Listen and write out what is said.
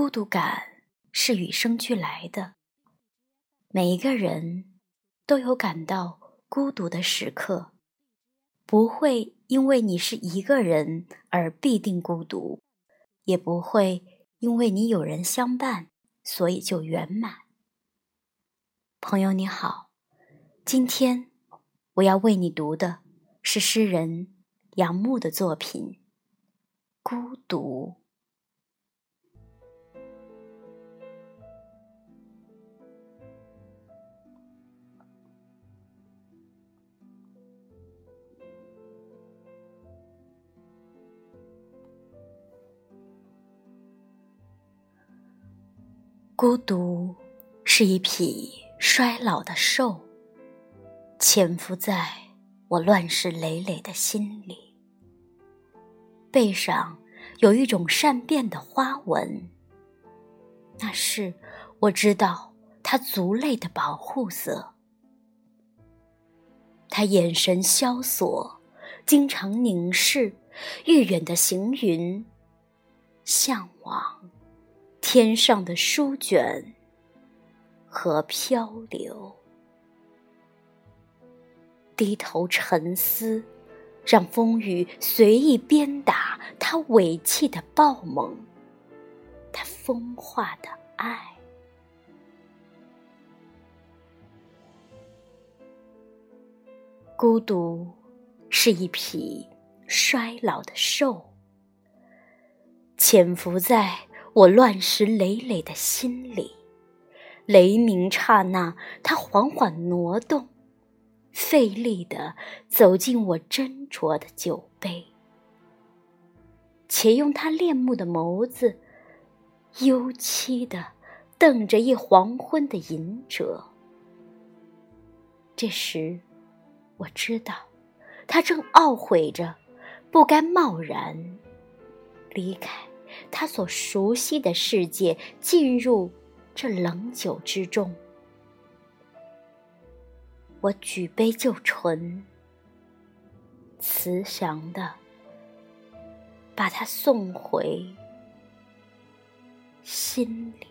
孤独感是与生俱来的，每一个人都有感到孤独的时刻，不会因为你是一个人而必定孤独，也不会因为你有人相伴，所以就圆满。朋友你好，今天我要为你读的是诗人杨牧的作品《孤独》。孤独是一匹衰老的兽，潜伏在我乱石累累的心里。背上有一种善变的花纹，那是我知道它族类的保护色。它眼神萧索，经常凝视愈远的行云，向往。天上的书卷和漂流，低头沉思，让风雨随意鞭打他尾气的暴猛，他风化的爱。孤独是一匹衰老的兽，潜伏在。我乱石累累的心里，雷鸣刹那，他缓缓挪动，费力地走进我斟酌的酒杯，且用他恋慕的眸子，幽凄地瞪着一黄昏的隐者。这时，我知道，他正懊悔着，不该贸然离开。他所熟悉的世界，进入这冷酒之中。我举杯就醇，慈祥的把他送回心里。